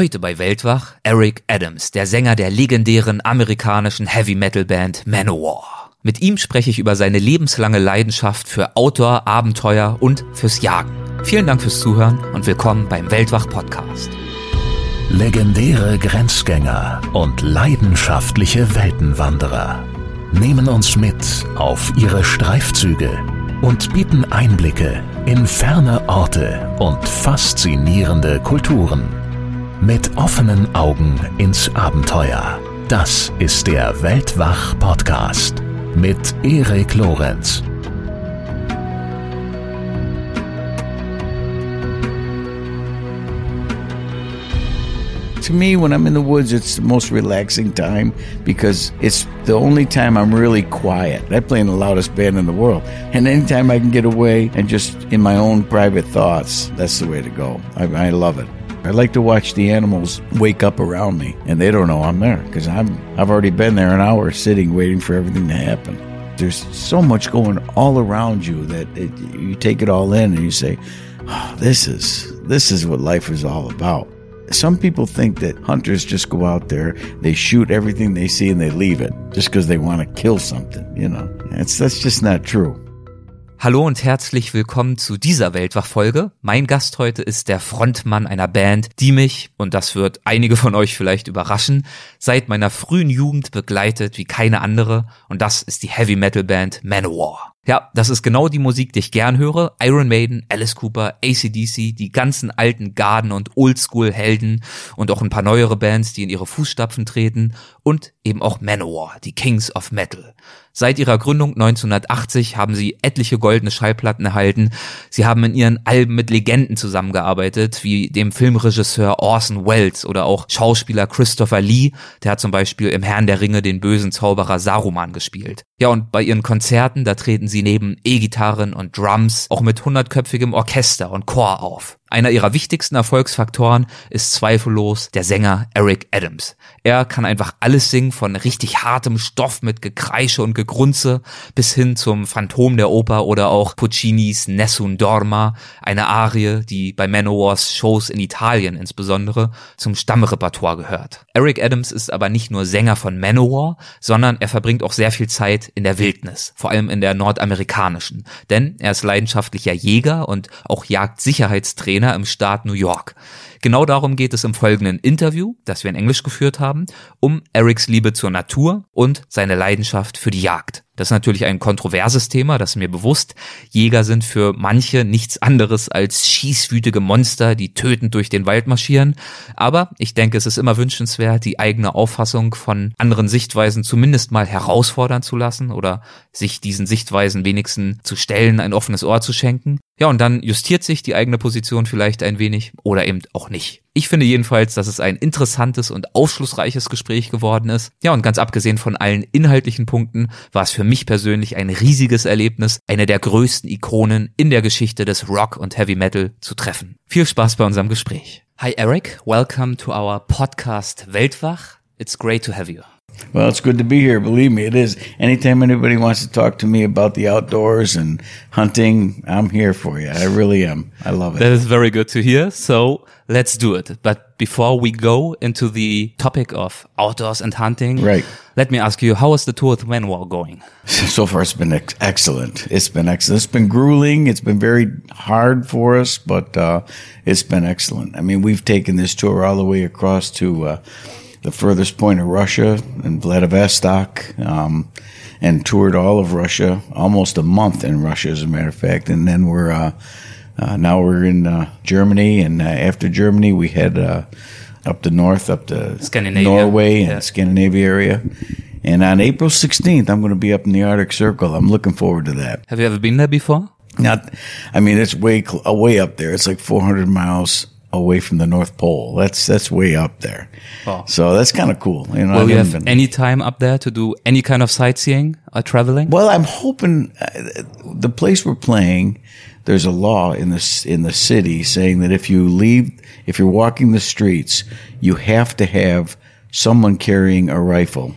Heute bei Weltwach Eric Adams, der Sänger der legendären amerikanischen Heavy Metal Band Manowar. Mit ihm spreche ich über seine lebenslange Leidenschaft für Outdoor, Abenteuer und fürs Jagen. Vielen Dank fürs Zuhören und willkommen beim Weltwach Podcast. Legendäre Grenzgänger und leidenschaftliche Weltenwanderer nehmen uns mit auf ihre Streifzüge und bieten Einblicke in ferne Orte und faszinierende Kulturen. Mit offenen Augen ins Abenteuer. Das ist der Weltwach-Podcast mit Erik Lorenz. To me, when I'm in the woods, it's the most relaxing time because it's the only time I'm really quiet. I play in the loudest band in the world. And anytime I can get away and just in my own private thoughts, that's the way to go. I, I love it. I like to watch the animals wake up around me, and they don't know I'm there because I'm I've already been there an hour sitting waiting for everything to happen. There's so much going all around you that it, you take it all in and you say, oh, "This is this is what life is all about." Some people think that hunters just go out there, they shoot everything they see, and they leave it just because they want to kill something. You know, that's that's just not true. Hallo und herzlich willkommen zu dieser Weltwachfolge. Mein Gast heute ist der Frontmann einer Band, die mich, und das wird einige von euch vielleicht überraschen, seit meiner frühen Jugend begleitet wie keine andere, und das ist die Heavy Metal Band Manowar. Ja, das ist genau die Musik, die ich gern höre. Iron Maiden, Alice Cooper, ACDC, die ganzen alten Garden- und Oldschool-Helden und auch ein paar neuere Bands, die in ihre Fußstapfen treten und eben auch Manowar, die Kings of Metal. Seit ihrer Gründung 1980 haben sie etliche goldene Schallplatten erhalten. Sie haben in ihren Alben mit Legenden zusammengearbeitet, wie dem Filmregisseur Orson Welles oder auch Schauspieler Christopher Lee, der hat zum Beispiel im Herrn der Ringe den bösen Zauberer Saruman gespielt. Ja, und bei ihren Konzerten, da treten sie neben E-Gitarren und Drums auch mit hundertköpfigem Orchester und Chor auf. Einer ihrer wichtigsten Erfolgsfaktoren ist zweifellos der Sänger Eric Adams. Er kann einfach alles singen, von richtig hartem Stoff mit Gekreische und Gegrunze bis hin zum Phantom der Oper oder auch Puccinis Nessun Dorma, eine Arie, die bei Manowars Shows in Italien insbesondere zum Stammrepertoire gehört. Eric Adams ist aber nicht nur Sänger von Manowar, sondern er verbringt auch sehr viel Zeit in der Wildnis, vor allem in der nordamerikanischen, denn er ist leidenschaftlicher Jäger und auch Jagdsicherheitstrainer im Staat New York. Genau darum geht es im folgenden Interview, das wir in Englisch geführt haben, um Erics Liebe zur Natur und seine Leidenschaft für die Jagd. Das ist natürlich ein kontroverses Thema, das ist mir bewusst. Jäger sind für manche nichts anderes als schießwütige Monster, die tötend durch den Wald marschieren. Aber ich denke, es ist immer wünschenswert, die eigene Auffassung von anderen Sichtweisen zumindest mal herausfordern zu lassen oder sich diesen Sichtweisen wenigstens zu stellen, ein offenes Ohr zu schenken. Ja, und dann justiert sich die eigene Position vielleicht ein wenig oder eben auch nicht. Ich finde jedenfalls, dass es ein interessantes und aufschlussreiches Gespräch geworden ist. Ja, und ganz abgesehen von allen inhaltlichen Punkten war es für mich persönlich ein riesiges Erlebnis, eine der größten Ikonen in der Geschichte des Rock und Heavy Metal zu treffen. Viel Spaß bei unserem Gespräch. Hi Eric, welcome to our podcast Weltwach. It's great to have you. Well, it's good to be here. Believe me, it is. Anytime anybody wants to talk to me about the outdoors and hunting, I'm here for you. I really am. I love it. That is very good to hear. So let's do it. But before we go into the topic of outdoors and hunting, Right. let me ask you, how is the tour with Manowar going? So far, it's been ex- excellent. It's been excellent. It's been grueling. It's been very hard for us, but uh, it's been excellent. I mean, we've taken this tour all the way across to uh, the furthest point of Russia in Vladivostok, um, and toured all of Russia, almost a month in Russia, as a matter of fact. And then we're uh, uh, now we're in uh, Germany, and uh, after Germany, we head uh, up the north, up to Scandinavia. Norway and Yeah. Scandinavia area. And on April 16th, I'm going to be up in the Arctic Circle. I'm looking forward to that. Have you ever been there before? Not, I mean, it's way cl- uh, way up there. It's like 400 miles away from the North Pole. That's that's way up there. Wow. So that's kind of cool. You know, Will you have been- any time up there to do any kind of sightseeing or traveling? Well, I'm hoping uh, the place we're playing. There's a law in this in the city saying that if you leave, if you're walking the streets, you have to have someone carrying a rifle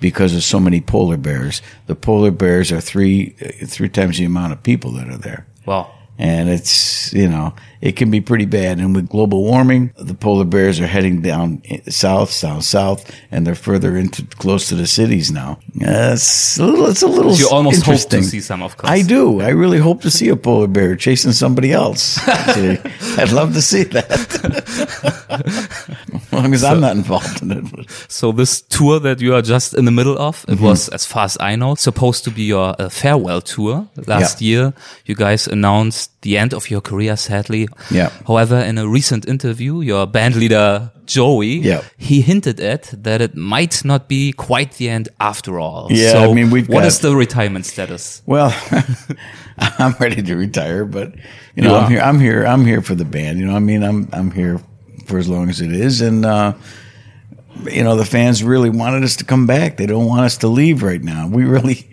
because of so many polar bears. The polar bears are three uh, three times the amount of people that are there. Wow. And it's, you know, it can be pretty bad. And with global warming, the polar bears are heading down south, down south, and they're further into close to the cities now. Uh, it's a little, it's a little You almost hope to see some, of course. I do. I really hope to see a polar bear chasing somebody else. I'd love to see that. as I'm not involved in it. So this tour that you are just in the middle of, it was, as far as I know, supposed to be your uh, farewell tour. Last year, you guys announced the end of your career, sadly. Yeah. However, in a recent interview, your band leader, Joey, Yeah. he hinted at that it might not be quite the end after all. Yeah, so I mean, we've what got- is the retirement status? Well, I'm ready to retire, but you know, You I'm here. I'm here. I'm here for the band. You know, I mean, I'm I'm here for as long as it is, and uh, you know, the fans really wanted us to come back. They don't want us to leave right now. We really,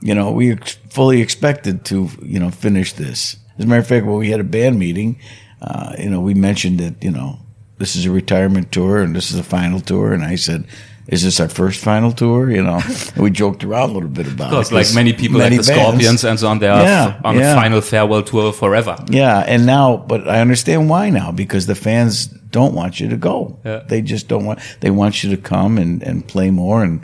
you know, we fully expected to, you know, finish this. As a matter of fact, when we had a band meeting, uh, you know, we mentioned that you know this is a retirement tour and this is a final tour, and I said. Is this our first final tour? You know, we joked around a little bit about Because it. like many people, like the bands- Scorpions and so on, they are Yeah, f- on yeah. a final farewell tour forever. Yeah, and now, but I understand why now because the fans don't want you to go. Yeah. They just don't want. They want you to come and and play more, and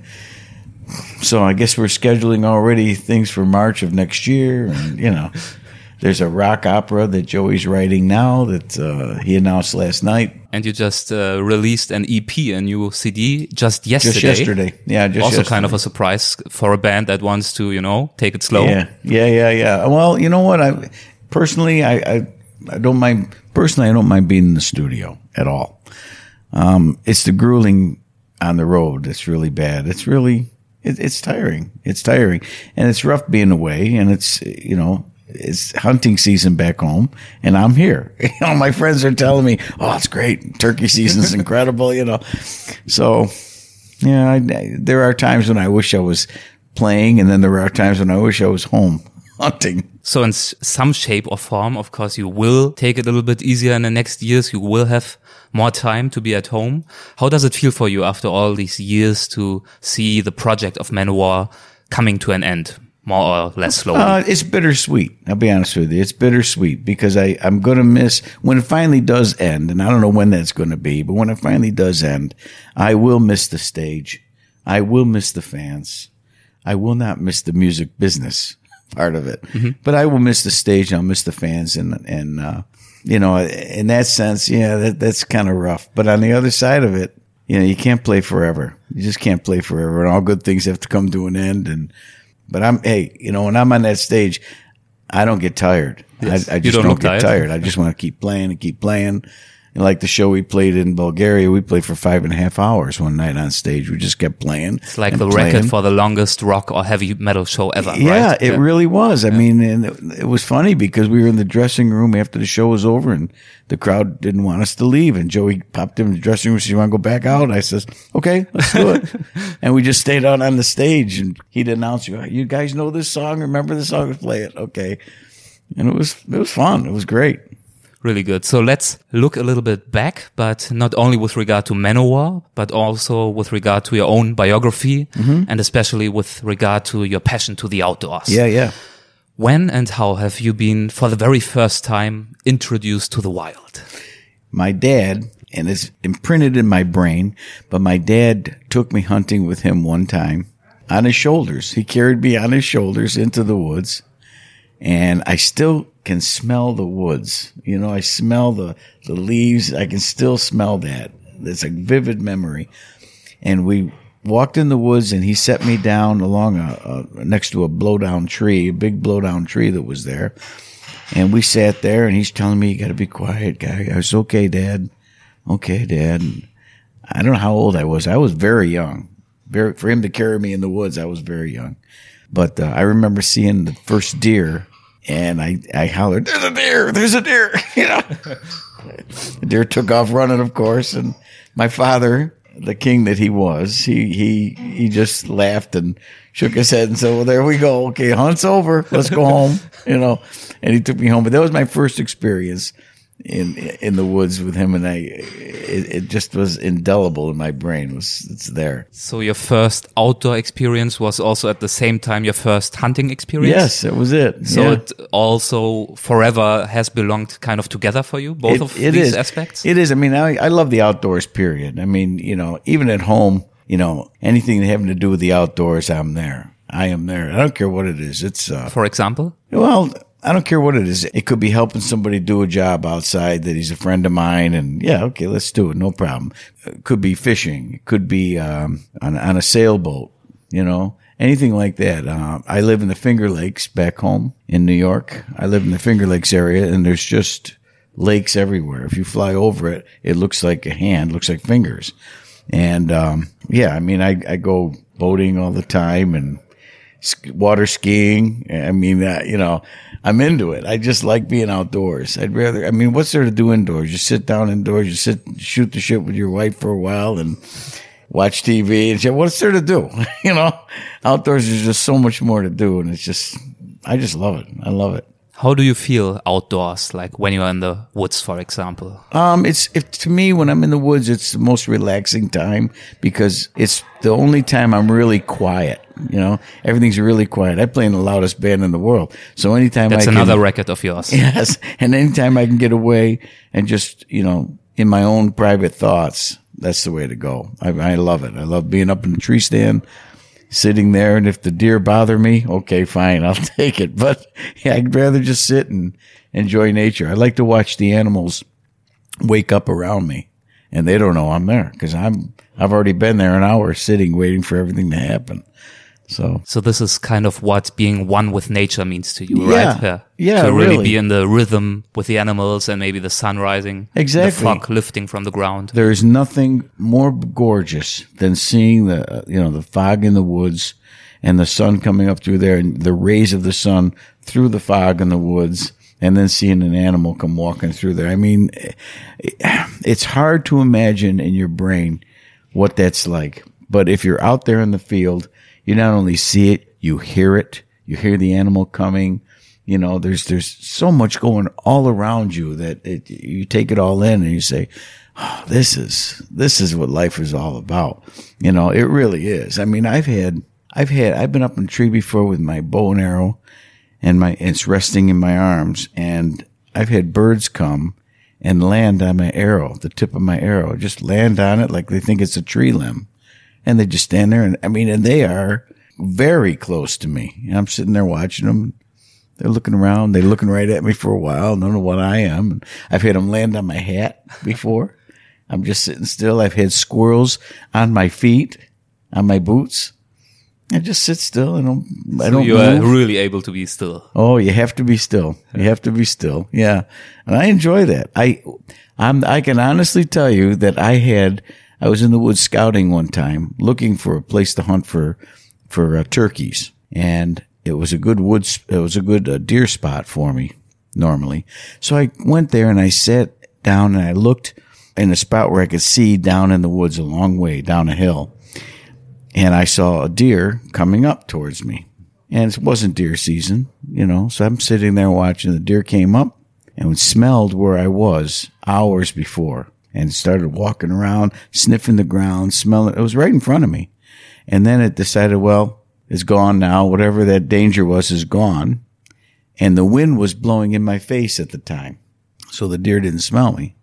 so I guess we're scheduling already things for March of next year, and you know, there's a rock opera that Joey's writing now that uh, he announced last night, And you just uh, released an EP, a new CD, just yesterday. just yesterday. Yeah, just also yesterday. kind of a surprise for a band that wants to, you know, take it slow. Yeah, yeah, yeah, yeah. Well, you know what? I personally, I, I, I don't mind. Personally, I don't mind being in the studio at all. Um, it's the grueling on the road that's really bad. It's really, it, it's tiring. It's tiring, and it's rough being away. And it's, you know, it's hunting season back home, and I'm here. You know, my friends are telling me, "Oh, it's great. Turkey season's incredible." You know, so yeah, I, I- there are times when I wish I was playing, and then there are times when I wish I was home hunting. So in s- some shape or form, of course, you will take it a little bit easier in the next years. You will have more time to be at home. How does it feel for you after all these years to see the project of Manowar coming to an end, more or less slowly? Uh, it's bittersweet. I'll be honest with you. It's bittersweet because I, I'm going to miss when it finally does end, and I don't know when that's going to be, but when it finally does end, I will miss the stage. I will miss the fans. I will not miss the music business part of it, but I will miss the stage. I'll miss the fans, and and uh, you know, in that sense, yeah, that, that's kind of rough. But on the other side of it, you know, you can't play forever. You just can't play forever, and all good things have to come to an end. And but I'm hey, you know, when I'm on that stage, I don't get tired. Yes. I, I You just don't don't, get tired? tired. I just want to keep playing and keep playing. And like the show we played in Bulgaria, we played for five and a half hours one night on stage. We just kept playing. it's like the playing. record for the longest rock or heavy metal show ever, Yeah, right? it really was. I mean, and it, it was funny because we were in the dressing room after the show was over, and the crowd didn't want us to leave. And Joey popped in the dressing room. Said, "You want to go back out?" I says, "Okay, let's do it." and we just stayed out on the stage, and he'd announce, "You you guys know this song? Remember the song? Play it." Okay, and it was it was fun. It was great. Really good. So let's look a little bit back, but not only with regard to Manowar, but also with regard to your own biography mm-hmm. and especially with regard to your passion to the outdoors. Yeah, yeah. When and how have you been for the very first time introduced to the wild? my dad, and it's imprinted in my brain, but my dad took me hunting with him one time on his shoulders. He carried me on his shoulders into the woods, and I still can smell the woods. You know, I smell the, the leaves. I can still smell that. It's a vivid memory. And we walked in the woods and he set me down along a, a next to a blowdown tree, a big blowdown tree that was there. And we sat there and he's telling me, you got to be quiet, guy. I was okay, dad. Okay, dad. And I don't know how old I was. I was very young. Very, for him to carry me in the woods, I was very young. But uh, I remember seeing the first deer and I, I hollered, there's a deer, there's a deer, you know. the deer took off running, of course. And my father, the king that he was, he, he, he just laughed and shook his head and said, well, there we go. Okay. Hunt's over. Let's go home, you know, and he took me home. But that was my first experience. In in the woods with him, and I it, it just was indelible in my brain. It was it's there? So your first outdoor experience was also at the same time your first hunting experience. Yes, it was it. So Yeah. it also forever has belonged kind of together for you, both It- of it these is. aspects. It is. I mean, I, I love the outdoors. Period. I mean, you know, even at home, you know, anything having to do with the outdoors, I'm there. I am there. I don't care what it is. It's uh, for example, well, I don't care what it is. It could be helping somebody do a job outside that he's a friend of mine, and yeah, okay, let's do it. No problem. It could be fishing. It could be um, on on a sailboat. You know, anything like that. Uh, I live in the Finger Lakes back home in New York. I live in the Finger Lakes area, and there's just lakes everywhere. If you fly over it, it looks like a hand, looks like fingers. And um, yeah, I mean, I, I go boating all the time and water skiing. I mean, uh, you know, I'm into it. I just like being outdoors. I'd rather, I mean, what's there to do indoors? You sit down indoors, you sit, shoot the shit with your wife for a while and watch TV and shit. What's there to do? you know, outdoors there's just so much more to do. And it's just, I just love it. I love it. How do you feel outdoors? Like when you're in the woods, for example. Um, it's if to me when I'm in the woods, it's the most relaxing time because it's the only time I'm really quiet. You know, everything's really quiet. I play in the loudest band in the world, so anytime That's I can, another record of yours. yes, and anytime I can get away and just you know in my own private thoughts, that's the way to go. I, I love it. I love being up in the tree stand. Sitting there, and if the deer bother me, okay, fine, I'll take it. But yeah, I'd rather just sit and enjoy nature. I like to watch the animals wake up around me and they don't know I'm there because I'm, I've already been there an hour sitting waiting for everything to happen. So So this is kind of what being one with nature means to you, Yeah. right? Yeah, To really, really. be in the rhythm with the animals and maybe the sun rising, Exactly. the fog lifting from the ground. there is nothing more gorgeous than seeing the, you know, the fog in the woods and the sun coming up through there and the rays of the sun through the fog in the woods and then seeing an animal come walking through there. I mean, eh, it's hard to imagine in your brain what that's like. But if you're out there in the field, you not only see it, you hear it, you hear the animal coming. You know, there's, there's so much going all around you that it, you take it all in and you say, oh, this is, this is what life is all about. You know, it really is. I mean, I've had, I've had, I've been up in a tree before with my bow and arrow and my, it's resting in my arms and I've had birds come and land on my arrow, the tip of my arrow, just land on it like they think it's a tree limb. And they just stand there and I mean, and they are very close to me. I'm sitting there watching them. They're looking around. They're looking right at me for a while. Don't know what I am. And I've had them land on my hat before. I'm just sitting still. I've had squirrels on my feet, on my boots. I just sit still. I don't, I don't you are move. really able to be still. Oh, you have to be still. You have to be still. Yeah. And I enjoy that. I, I'm, I can honestly tell you that I had, I was in the woods scouting one time looking for a place to hunt for, for uh, turkeys. And it was a good woods, it was a good uh, deer spot for me normally. So I went there and I sat down and I looked in a spot where I could see down in the woods a long way down a hill and I saw a deer coming up towards me. And it wasn't deer season, you know, so I'm sitting there watching. The deer came up and smelled where I was hours before and started walking around, sniffing the ground, smelling. It was right in front of me. And then it decided, well, it's gone now. Whatever that danger was is gone. And the wind was blowing in my face at the time. So the deer didn't smell me.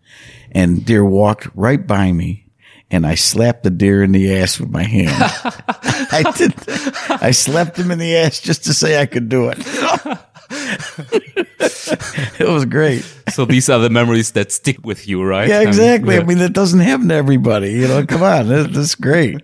And deer walked right by me and I slapped the deer in the ass with my hand. I did. I slapped him in the ass just to say I could do it. it was great. So these are the memories that stick with you, right? Yeah, exactly. yeah. I mean, that doesn't happen to everybody. You know, come on, that's great.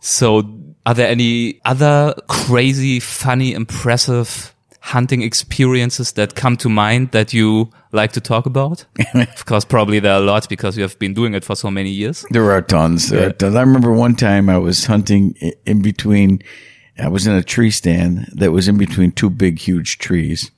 So are there any other crazy, funny, impressive hunting experiences that come to mind that you like to talk about? of course, probably there are lots because you have been doing it for so many years. There are tons. There are tons. I remember one time I was hunting in between. I was in a tree stand that was in between two big, huge trees,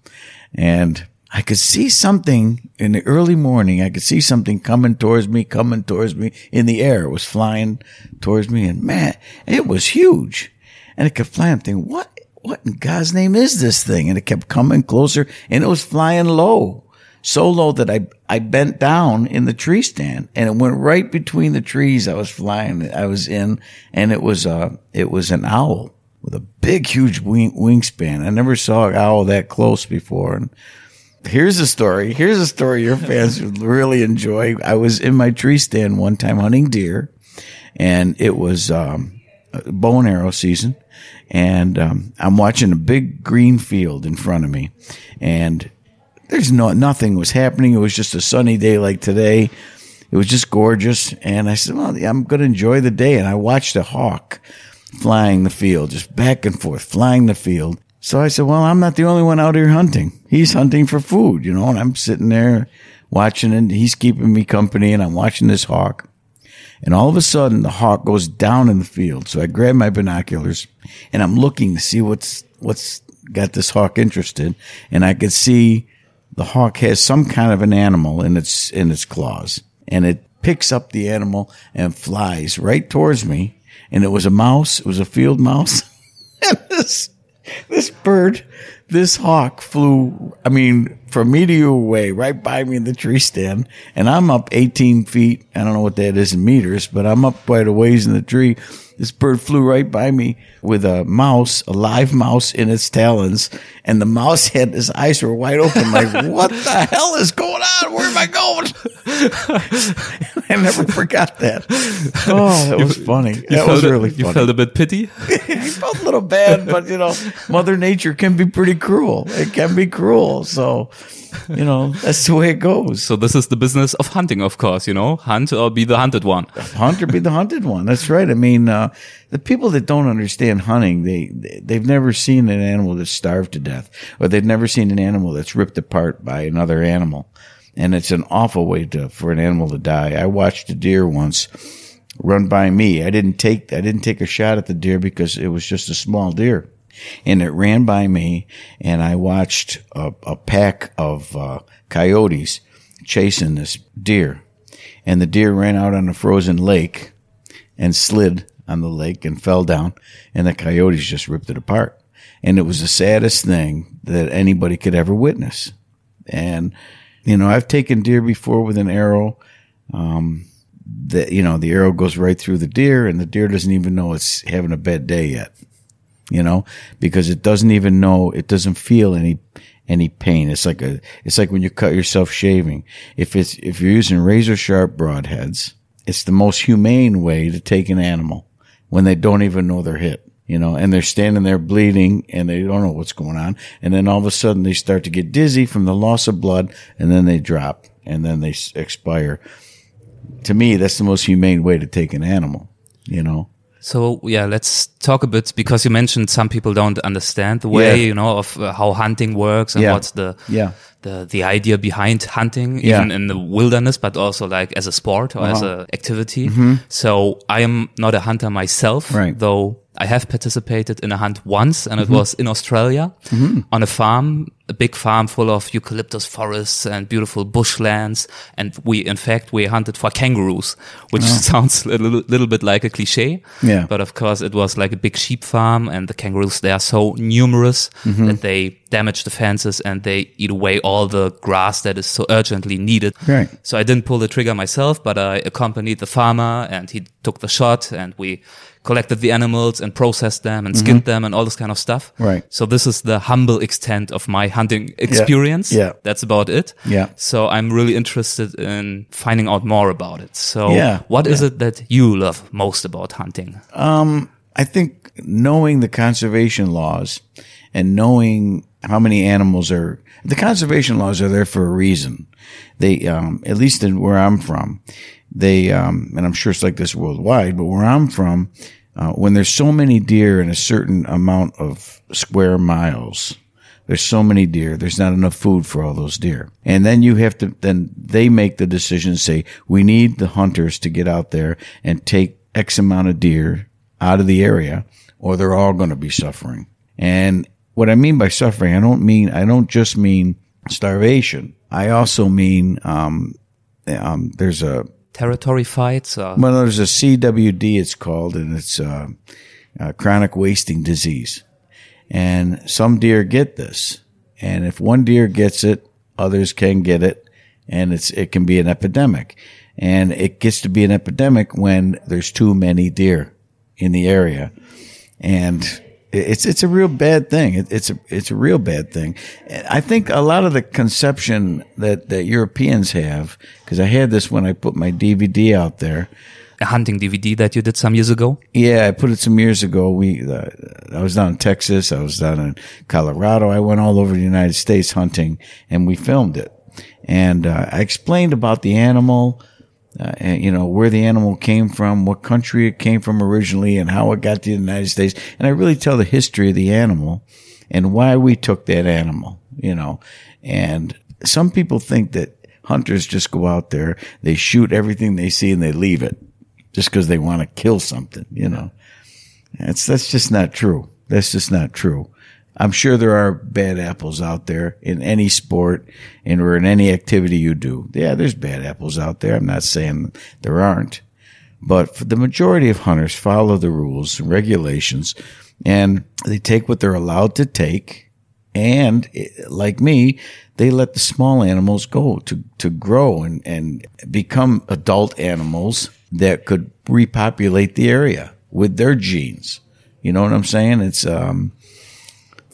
and I could see something in the early morning. I could see something coming towards me, coming towards me in the air. It was flying towards me, and man, it was huge. And it kept flying. I'm thinking, what, what in God's name is this thing? And it kept coming closer, and it was flying low. so low that I, I bent down in the tree stand and it went right between the trees I was flying, I was in. And it was, uh, it was an owl with a big, huge wing, wingspan. I never saw an owl that close before. And here's a story. Here's a story your fans would really enjoy. I was in my tree stand one time hunting deer and it was, um, bow and arrow season. And, um, I'm watching a big green field in front of me and there's no, nothing was happening. It was just a sunny day like today. It was just gorgeous. And I said, well, I'm going to enjoy the day. And I watched a hawk flying the field, just back and forth, flying the field. So I said, well, I'm not the only one out here hunting. He's hunting for food, you know, and I'm sitting there watching and he's keeping me company and I'm watching this hawk. And all of a sudden the hawk goes down in the field. So I grab my binoculars and I'm looking to see what's, what's got this hawk interested. And I could see the hawk has some kind of an animal in its, in its claws and it picks up the animal and flies right towards me and it was a mouse. It was a field mouse. this, this bird, this hawk flew, I mean, from me to you away, right by me in the tree stand. And I'm up 18 feet. I don't know what that is in meters, but I'm up quite a ways in the tree. This bird flew right by me with a mouse, a live mouse in its talons. And the mouse had his eyes were wide open, like, what the hell is going on? Where am I going? I never forgot that. Oh, that was funny. That was really You funny. felt a bit pity. I felt a little bad, but you know, Mother Nature can be pretty cruel. It can be cruel. So, you know, that's the way it goes. So this is the business of hunting, of course, you know, hunt or be the hunted one. Hunt or be the hunted one. That's right. I mean, uh, the people that don't understand hunting, they, they, they've never seen an animal that's starved to death or they've never seen an animal that's ripped apart by another animal. And it's an awful way to, for an animal to die. I watched a deer once run by me. I didn't take, I didn't take a shot at the deer because it was just a small deer. And it ran by me and I watched a, a pack of, uh, coyotes chasing this deer. And the deer ran out on a frozen lake and slid on the lake and fell down and the coyotes just ripped it apart. And it was the saddest thing that anybody could ever witness. And, you know, I've taken deer before with an arrow. Um, that, you know, the arrow goes right through the deer and the deer doesn't even know it's having a bad day yet, you know, because it doesn't even know, it doesn't feel any, any pain. It's like a, it's like when you cut yourself shaving. If it's, if you're using razor sharp broadheads, it's the most humane way to take an animal when they don't even know they're hit you know, and they're standing there bleeding and they don't know what's going on. And then all of a sudden they start to get dizzy from the loss of blood and then they drop and then they expire. To me, that's the most humane way to take an animal, you know? So yeah, let's talk a bit because you mentioned some people don't understand the way Yeah. you know of uh, how hunting works and Yeah. what's the Yeah. The the idea behind hunting, Yeah. Uh-huh. even in the wilderness, but also like as a sport or as an activity. So I am not a hunter myself, Mm-hmm. Right. though I have participated in a hunt once, and Mm-hmm. it was in Australia on a farm, a big farm full of eucalyptus forests and beautiful bushlands. And we, in fact, we hunted for kangaroos, which sounds a little, little bit like a cliche. Oh. Yeah. But of course, it was like a big sheep farm, and the kangaroos they are so numerous Mm-hmm. that they damage the fences and they eat away all the grass that is so urgently needed. Right. So I didn't pull the trigger myself, but I accompanied the farmer, and he took the shot, and we collected the animals and processed them and skinned them and all this kind of stuff. Mm-hmm. Right. So this is the humble extent of my hunting experience. Yeah. That's about it. Yeah. So I'm really interested in finding out more about it. So Yeah. what is it that you love most about hunting? I think knowing the conservation laws and knowing how many animals are, the conservation laws are there for a reason. They, um, at least in where I'm from, they, um, and I'm sure it's like this worldwide, but where I'm from, uh, when there's so many deer in a certain amount of square miles, there's so many deer. There's not enough food for all those deer. And then you have to, then they make the decision, say, we need the hunters to get out there and take X amount of deer out of the area or they're all going to be suffering. And what I mean by suffering, I don't mean, I don't just mean starvation. I also mean, um, um, there's a, Territory fights or well, there's a CWD, it's called, and it's uh, uh, chronic wasting disease. And some deer get this. And if one deer gets it, others can get it, and it's it can be an epidemic, and it gets to be an epidemic when there's too many deer in the area, and it's it's a real bad thing. It, it's a it's a real bad thing. I think a lot of the conception that that Europeans have, because I had this when I put my DVD out there. A hunting DVD that you did some years ago. Yeah, I put it some years ago. We uh, I was down in Texas. I was down in Colorado. I went all over the United States hunting, and we filmed it. And uh, I explained about the animal uh, and, you know, where the animal came from, what country it came from originally, and how it got to the United States. And I really tell the history of the animal and why we took that animal, you know. And some people think that hunters just go out there, they shoot everything they see and they leave it just because they want to kill something, you know. That's, that's just not true. That's just not true. I'm sure there are bad apples out there in any sport and or in any activity you do. Yeah, there's bad apples out there. I'm not saying there aren't, but the majority of hunters follow the rules and regulations and they take what they're allowed to take. And eh, like me, they let the small animals go to, to grow and, and become adult animals that could repopulate the area with their genes. You know what I'm saying? It's, um,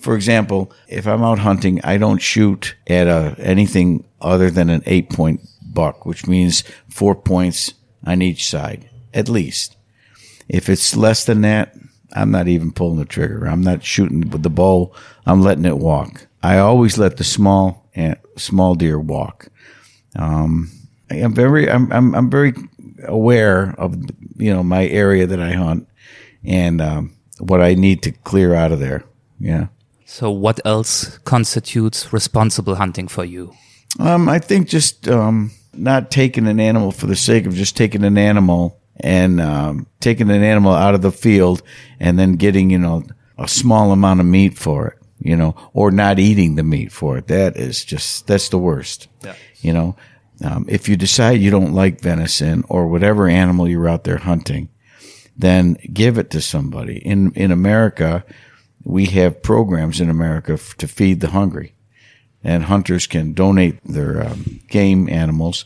for example, if I'm out hunting, I don't shoot at a, anything other than an eight point buck, which means four points on each side, at least. If it's less than that, I'm not even pulling the trigger. I'm not shooting with the bow. I'm letting it walk. I always let the small small deer walk. Um, I'm very, I'm, I'm, I'm very aware of, you know, my area that I hunt and, um, what I need to clear out of there. Yeah. So what else constitutes responsible hunting for you? Um, I think just um, not taking an animal for the sake of just taking an animal and um, taking an animal out of the field and then getting you know a small amount of meat for it, you know, or not eating the meat for it. That is just that's the worst. Yeah. You know, um, if you decide you don't like venison or whatever animal you're out there hunting, then give it to somebody. In in America, we have programs in America f- to feed the hungry, and hunters can donate their um, game animals.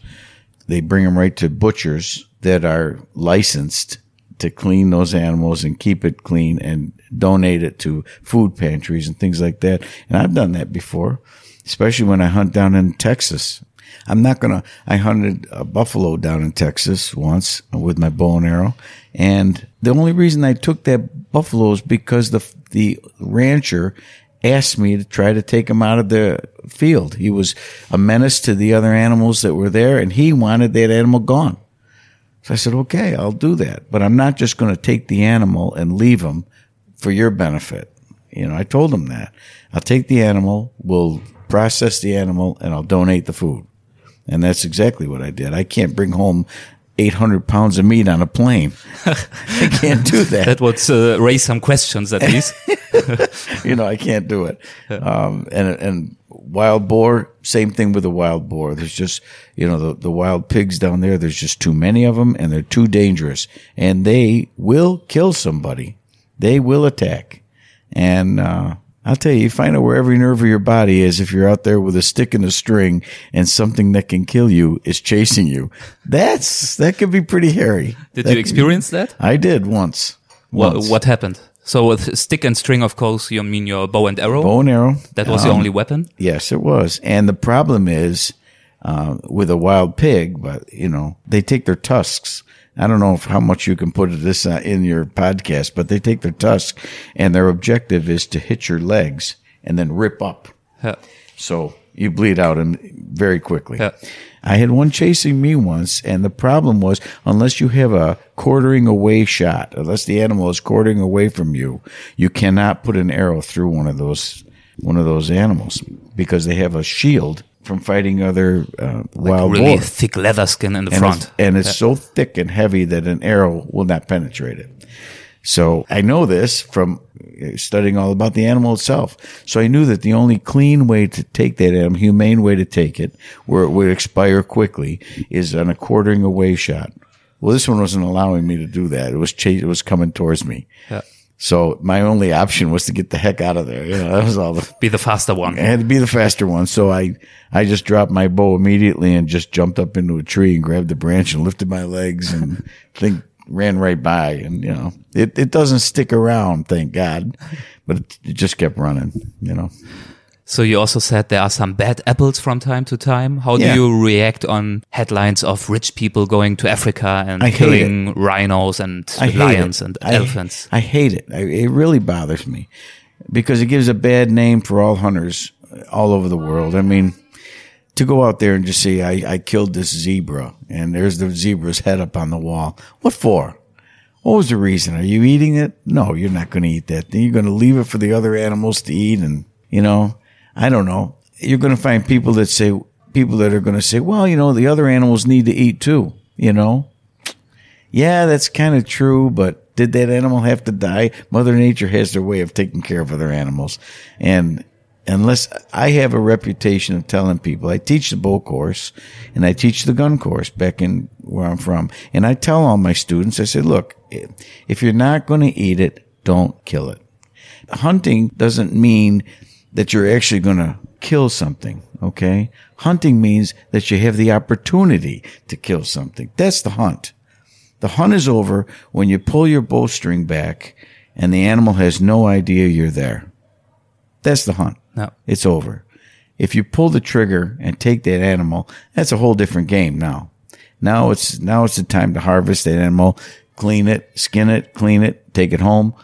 They bring them right to butchers that are licensed to clean those animals and keep it clean and donate it to food pantries and things like that. And I've done that before, especially when I hunt down in Texas. I'm not gonna. I hunted a buffalo down in Texas once with my bow and arrow, and the only reason I took that buffalo is because the the rancher asked me to try to take him out of the field. He was a menace to the other animals that were there, and he wanted that animal gone. So I said, "Okay, I'll do that, but I'm not just going to take the animal and leave him for your benefit." You know, I told him that. I'll take the animal, we'll process the animal, and I'll donate the food. And that's exactly what I did. I can't bring home 800 pounds of meat on a plane. I can't do that. that would uh, raise some questions at least. you know, I can't do it. Um, and, and wild boar, same thing with the wild boar. There's just, you know, the, the wild pigs down there, there's just too many of them and they're too dangerous and they will kill somebody. They will attack. And, uh, I'll tell you, you find out where every nerve of your body is if you're out there with a stick and a string and something that can kill you is chasing you. That's, that could be pretty hairy. Did that you experience that? I did once. once. What, what happened? So with stick and string, of course, you mean your bow and arrow? Bow and arrow. That was um, the only weapon? Yes, it was. And the problem is, uh, with a wild pig, but you know, they take their tusks I don't know if, how much you can put this uh, in your podcast, but they take their tusk and their objective is to hit your legs and then rip up. So you bleed out and very quickly. I had one chasing me once, and the problem was unless you have a quartering away shot, unless the animal is quartering away from you, you cannot put an arrow through one of those one of those animals because they have a shield from fighting other uh, like wild really boar. thick leather skin in the and front, it's, and it's yeah. so thick and heavy that an arrow will not penetrate it. So I know this from studying all about the animal itself. So I knew that the only clean way to take that animal, humane way to take it, where it would expire quickly, is on a quartering away shot. Well, this one wasn't allowing me to do that. It was chase, it was coming towards me. Yeah. So my only option was to get the heck out of there. You know, that was all the, Be the faster one. I had to be the faster one. So I, I just dropped my bow immediately and just jumped up into a tree and grabbed the branch and lifted my legs and think ran right by. And, you know, it, it doesn't stick around, thank God, but it, it just kept running, you know. So you also said there are some bad apples from time to time. How Yeah. do you react on headlines of rich people going to Africa and I killing rhinos and lions it. and I- elephants? I hate it. I, it really bothers me because it gives a bad name for all hunters all over the world. I mean, to go out there and just say, I, I killed this zebra and there's the zebra's head up on the wall. What for? What was the reason? Are you eating it? No, you're not going to eat that thing. You're going to leave it for the other animals to eat. And, you know, I don't know. You're going to find people that say, people that are going to say, well, you know, the other animals need to eat too, you know? Yeah, that's kind of true, but did that animal have to die? Mother Nature has their way of taking care of other animals. And unless I have a reputation of telling people, I teach the bow course and I teach the gun course back in where I'm from. And I tell all my students, I say, look, if you're not going to eat it, don't kill it. Hunting doesn't mean that you're actually going to kill something. Okay. Hunting means that you have the opportunity to kill something. That's the hunt. The hunt is over when you pull your bowstring back and the animal has no idea you're there. That's the hunt. No. It's over. If you pull the trigger and take that animal, that's a whole different game now. Now it's, now it's the time to harvest that animal, clean it, skin it, clean it, take it home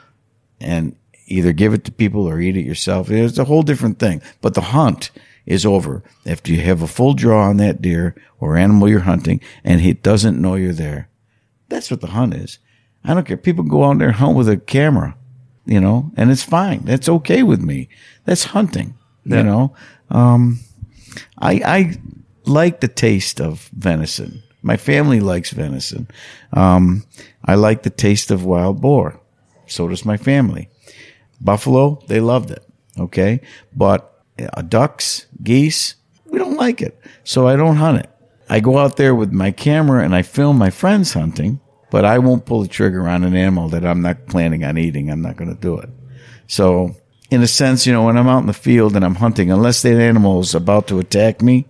and either give it to people or eat it yourself. It's a whole different thing. But the hunt is over after you have a full draw on that deer or animal you're hunting and he doesn't know you're there. That's what the hunt is. I don't care. People go out there and hunt with a camera, you know, and it's fine. That's okay with me. That's hunting, Yeah. you know. Um, I, I like the taste of venison. My family likes venison. Um, I like the taste of wild boar. So does my family. Buffalo, they loved it. Okay. But uh, ducks, geese, we don't like it. So I don't hunt it. I go out there with my camera and I film my friends hunting, but I won't pull the trigger on an animal that I'm not planning on eating. I'm not going to do it. So in a sense, you know, when I'm out in the field and I'm hunting, unless that animal is about to attack me,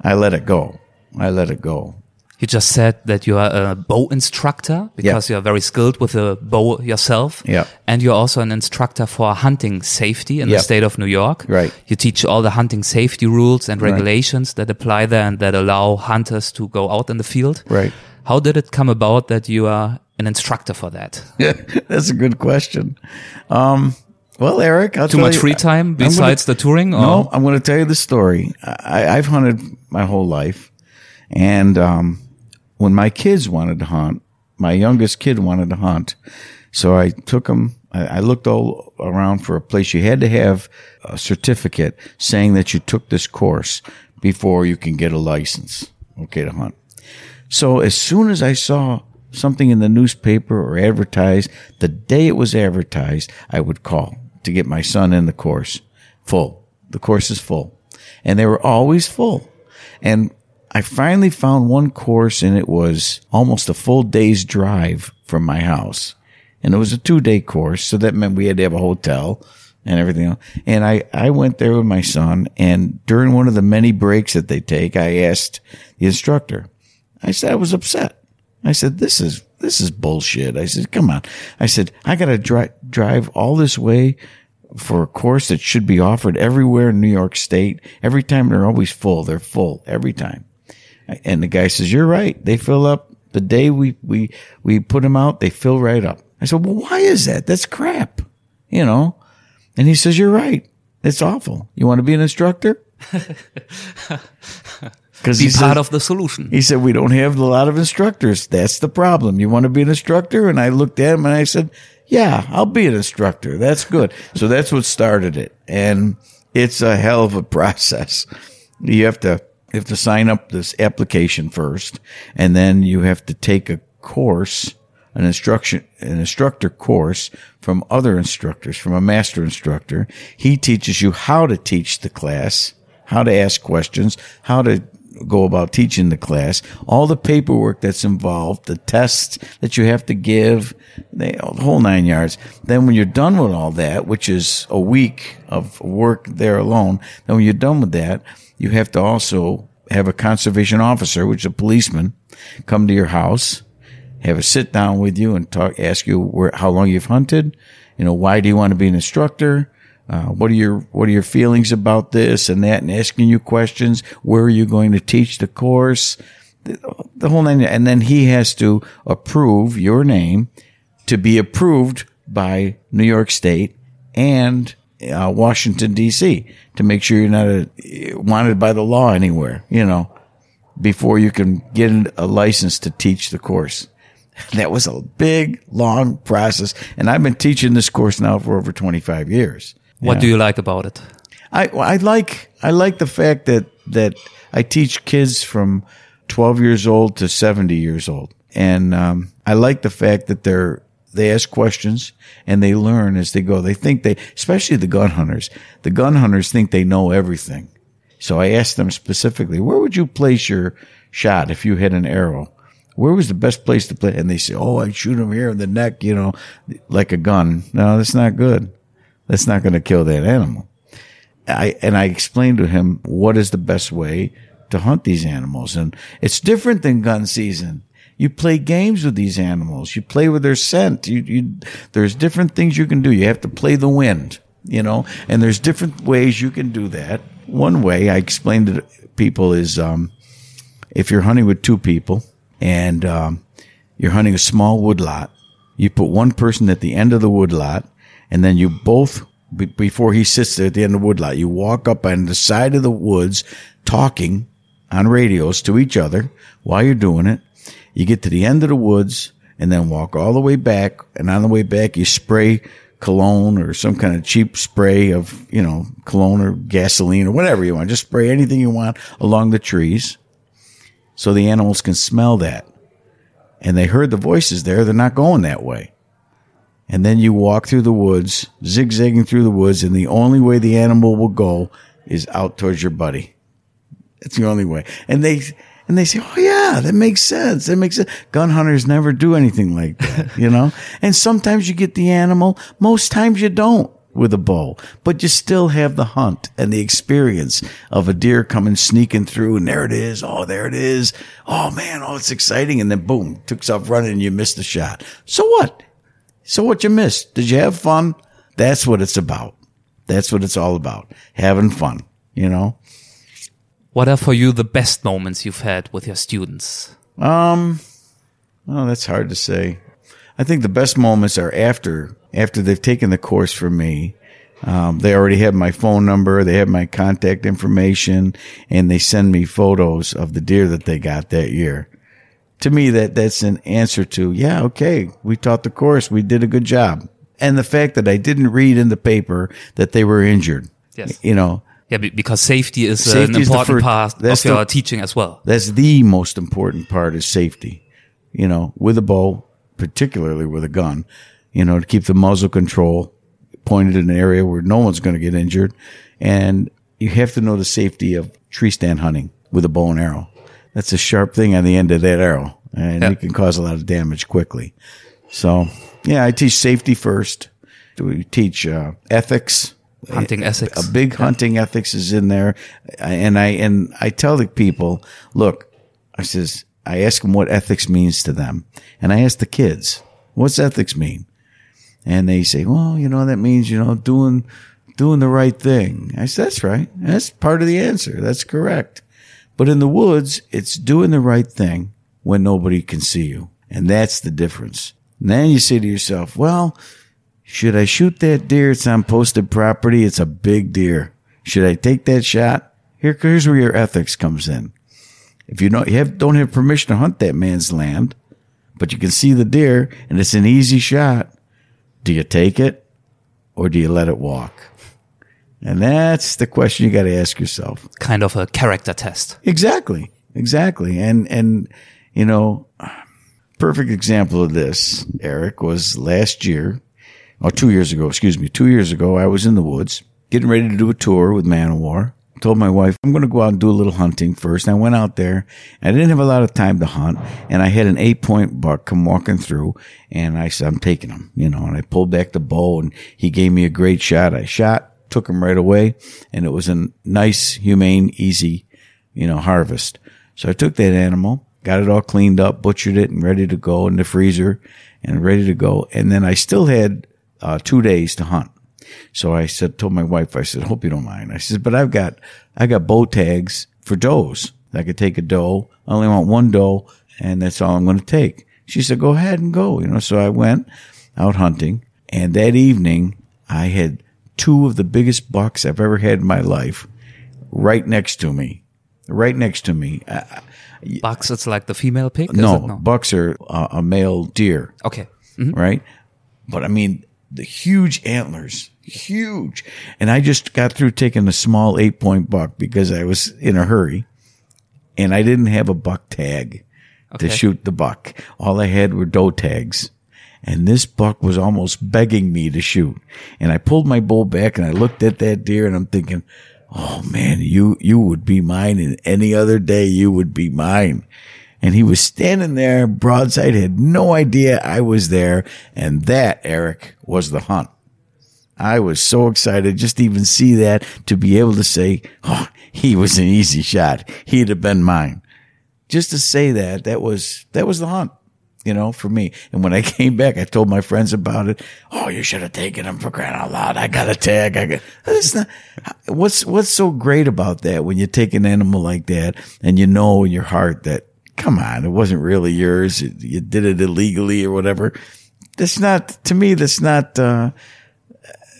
I let it go. I let it go. You just said that you are a bow instructor because you are very skilled with a bow yourself. Yeah. And you're also an instructor for hunting safety in Yeah. the state of New York. Right. You teach all the hunting safety rules and regulations that apply there and that allow hunters to go out in the field. Right. How did it come about that you are an instructor for that? That's a good question. Um, well, Erik, I'll Too much you- free time I'm gonna- besides the touring? Or? No, I'm going to tell you the story. I, I've hunted my whole life, and um, when my kids wanted to hunt, my youngest kid wanted to hunt, so I took him. I, looked all around for a place. You had to have a certificate saying that you took this course before you can get a license, okay, to hunt. So as soon as I saw something in the newspaper or advertised, the day it was advertised, I would call to get my son in the course full. The course is full. And they were always full. And I finally found one course and it was almost a full day's drive from my house. And it was a two day course. So that meant we had to have a hotel and everything else. And I, I went there with my son and during one of the many breaks that they take, I asked the instructor, I said, I was upset. I said, this is, this is bullshit. I said, come on. I said, I got to dri- drive all this way for a course that should be offered everywhere in New York State. Every time they're always full. They're full every time. And the guy says, you're right. They fill up the day we, we, we put them out. They fill right up. I said, well, why is that? That's crap. You know? And he says, you're right. It's awful. You want to be an instructor? Cause Be part of the solution. he said, we don't have a lot of instructors. That's the problem. You want to be an instructor? And I looked at him and I said, yeah, I'll be an instructor. That's good. so that's what started it. And it's a hell of a process. You have to, you have to sign up this application first and then you have to take a course, an instruction, an instructor course from other instructors, from a master instructor. He teaches you how to teach the class, how to ask questions, how to go about teaching the class, all the paperwork that's involved, the tests that you have to give, the whole nine yards. Then when you're done with all that, which is a week of work there alone, then when you're done with that, you have to also have a conservation officer, which is a policeman, come to your house, have a sit down with you and talk, ask you where, how long you've hunted, you know, why do you want to be an instructor? Uh, what are your what are your feelings about this and that, and asking you questions. Where are you going to teach the course? The, the whole nine, and then he has to approve your name to be approved by New York State and uh, Washington D.C. to make sure you're not a, wanted by the law anywhere. You know, before you can get a license to teach the course. That was a big, long process, and I've been teaching this course now for over 25 years. What do you like about it? I I like I like the fact that that I teach kids from 12 years old to 70 years old, and um, I like the fact that they're they ask questions and they learn as they go. They think they, especially the gun hunters, the gun hunters think they know everything. So I asked them specifically, where would you place your shot if you hit an arrow? Where was the best place to play? And they say, oh, I shoot him here in the neck, you know, like a gun. No, that's not good. That's not going to kill that animal. I, and I explained to him what is the best way to hunt these animals. And it's different than gun season. You play games with these animals. You play with their scent. You, you, there's different things you can do. You have to play the wind, you know, and there's different ways you can do that. One way I explained to people is, um, if you're hunting with two people and, um, you're hunting a small woodlot, you put one person at the end of the woodlot and then you both before he sits there at the end of the woodlot, you walk up on the side of the woods talking on radios to each other while you're doing it. You get to the end of the woods and then walk all the way back. And on the way back, you spray cologne or some kind of cheap spray of, you know, cologne or gasoline or whatever you want. Just spray anything you want along the trees so the animals can smell that. And they heard the voices there. They're not going that way and then you walk through the woods, zigzagging through the woods, and the only way the animal will go is out towards your buddy. It's the only way. And they and they say, "Oh yeah, that makes sense. That makes sense." Gun hunters never do anything like that, you know. and sometimes you get the animal. Most times you don't with a bow, but you still have the hunt and the experience of a deer coming sneaking through, and there it is. Oh, there it is. Oh man, oh it's exciting, and then boom, took off running, and you missed the shot. So what? So what you missed? Did you have fun? That's what it's about. That's what it's all about. Having fun, you know? What are for you the best moments you've had with your students? Um, oh, that's hard to say. I think the best moments are after, after they've taken the course from me. Um, they already have my phone number. They have my contact information and they send me photos of the deer that they got that year to me that that's an answer to yeah okay we taught the course we did a good job and the fact that i didn't read in the paper that they were injured yes you know yeah because safety is safety an important part that's of your the, teaching as well that's the most important part is safety you know with a bow particularly with a gun you know to keep the muzzle control pointed in an area where no one's going to get injured and you have to know the safety of tree stand hunting with a bow and arrow that's a sharp thing on the end of that arrow, and yep. it can cause a lot of damage quickly. So, yeah, I teach safety first. We teach uh, ethics, hunting ethics. A big hunting ethics is in there, and I and I tell the people, look, I says I ask them what ethics means to them, and I ask the kids, what's ethics mean? And they say, well, you know, that means you know doing doing the right thing. I said, that's right. That's part of the answer. That's correct. But in the woods, it's doing the right thing when nobody can see you. And that's the difference. And then you say to yourself, well, should I shoot that deer? It's on posted property. It's a big deer. Should I take that shot? Here, here's where your ethics comes in. If you don't, you have, don't have permission to hunt that man's land, but you can see the deer and it's an easy shot, do you take it or do you let it walk? And that's the question you got to ask yourself. Kind of a character test. Exactly. Exactly. And, and, you know, perfect example of this, Erik, was last year, or two years ago, excuse me, two years ago, I was in the woods getting ready to do a tour with Manowar. told my wife, I'm going to go out and do a little hunting first. And I went out there. I didn't have a lot of time to hunt. And I had an eight point buck come walking through. And I said, I'm taking him, you know, and I pulled back the bow and he gave me a great shot. I shot, took him right away. And it was a nice, humane, easy, you know, harvest. So I took that animal, got it all cleaned up, butchered it and ready to go in the freezer and ready to go. And then I still had uh, two days to hunt. So I said, told my wife, I said, hope you don't mind. I said, but I've got, I got bow tags for does. I could take a doe. I only want one doe and that's all I'm going to take. She said, go ahead and go, you know, so I went out hunting and that evening I had two of the biggest bucks I've ever had in my life right next to me, right next to me. I, Bucks, it's like the female pig? No, no. bucks are uh, a male deer Okay. right? But I mean, the huge antlers, huge. And I just got through taking a small eight point buck because I was in a hurry and I didn't have a buck tag to shoot the buck. All I had were doe tags. And this buck was almost begging me to shoot. And I pulled my bow back and I looked at that deer and I'm thinking, Oh man, you, you would be mine and any other day you would be mine. And he was standing there broadside, had no idea I was there. And that, Erik, was the hunt. I was so excited just to even see that to be able to say, Oh, he was an easy shot. He'd have been mine. Just to say that, that was, that was the hunt, you know, for me. And when I came back, I told my friends about it. Oh, you should have taken him for crying out loud. I got a tag. I got, it's not, what's, what's so great about that when you take an animal like that and you know in your heart that, come on, it wasn't really yours. You did it illegally or whatever. That's not, to me, that's not, uh,